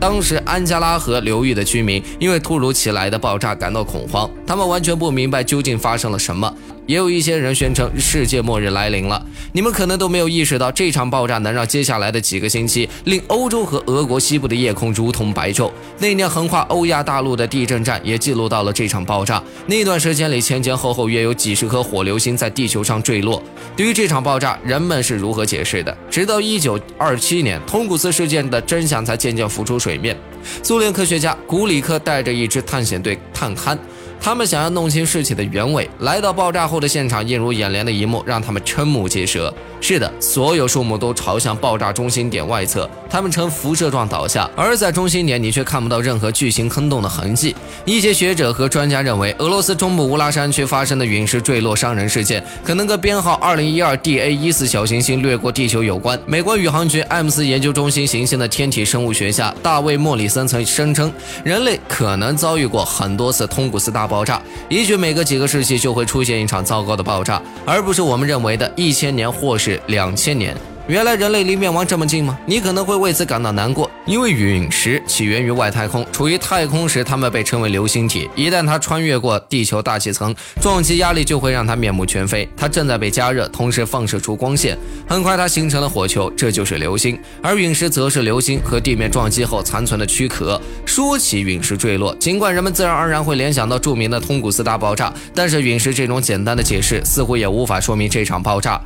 当时安加拉河流域的居民因为突如其来的爆炸感到恐慌，他们完全不明白究竟发生了什么。也有一些人宣称世界末日来临了。你们可能都没有意识到，这场爆炸能让接下来的几个星期令欧洲和俄国西部的夜空如同白昼。那年横跨欧亚大陆的地震站也记录到了这场爆炸。那段时间里，前前后后约有几十颗火流星在地球上坠落。对于这场爆炸，人们是如何解释的？直到1927年，通古斯事件的真相才渐渐浮出水面。苏联科学家古里克带着一支探险队探勘。他们想要弄清事情的原委，来到爆炸后的现场，映入眼帘的一幕让他们瞠目结舌。是的，所有树木都朝向爆炸中心点外侧，它们呈辐射状倒下，而在中心点，你却看不到任何巨型坑洞的痕迹。一些学者和专家认为，俄罗斯中部乌拉山区发生的陨石坠落伤人事件，可能跟编号二零一二 DA 一四小行星掠过地球有关。美国宇航局艾姆斯研究中心行星的天体生物学家大卫莫里森曾声称，人类可能遭遇过很多次通古斯大爆炸，也许每隔几个世纪就会出现一场糟糕的爆炸，而不是我们认为的一千年或是两千年。原来人类离灭亡这么近吗？你可能会为此感到难过，因为陨石起源于外太空，处于太空时，它们被称为流星体。一旦它穿越过地球大气层，撞击压力就会让它面目全非。它正在被加热，同时放射出光线，很快它形成了火球，这就是流星。而陨石则是流星和地面撞击后残存的躯壳。说起陨石坠落，尽管人们自然而然会联想到著名的通古斯大爆炸，但是陨石这种简单的解释似乎也无法说明这场爆炸。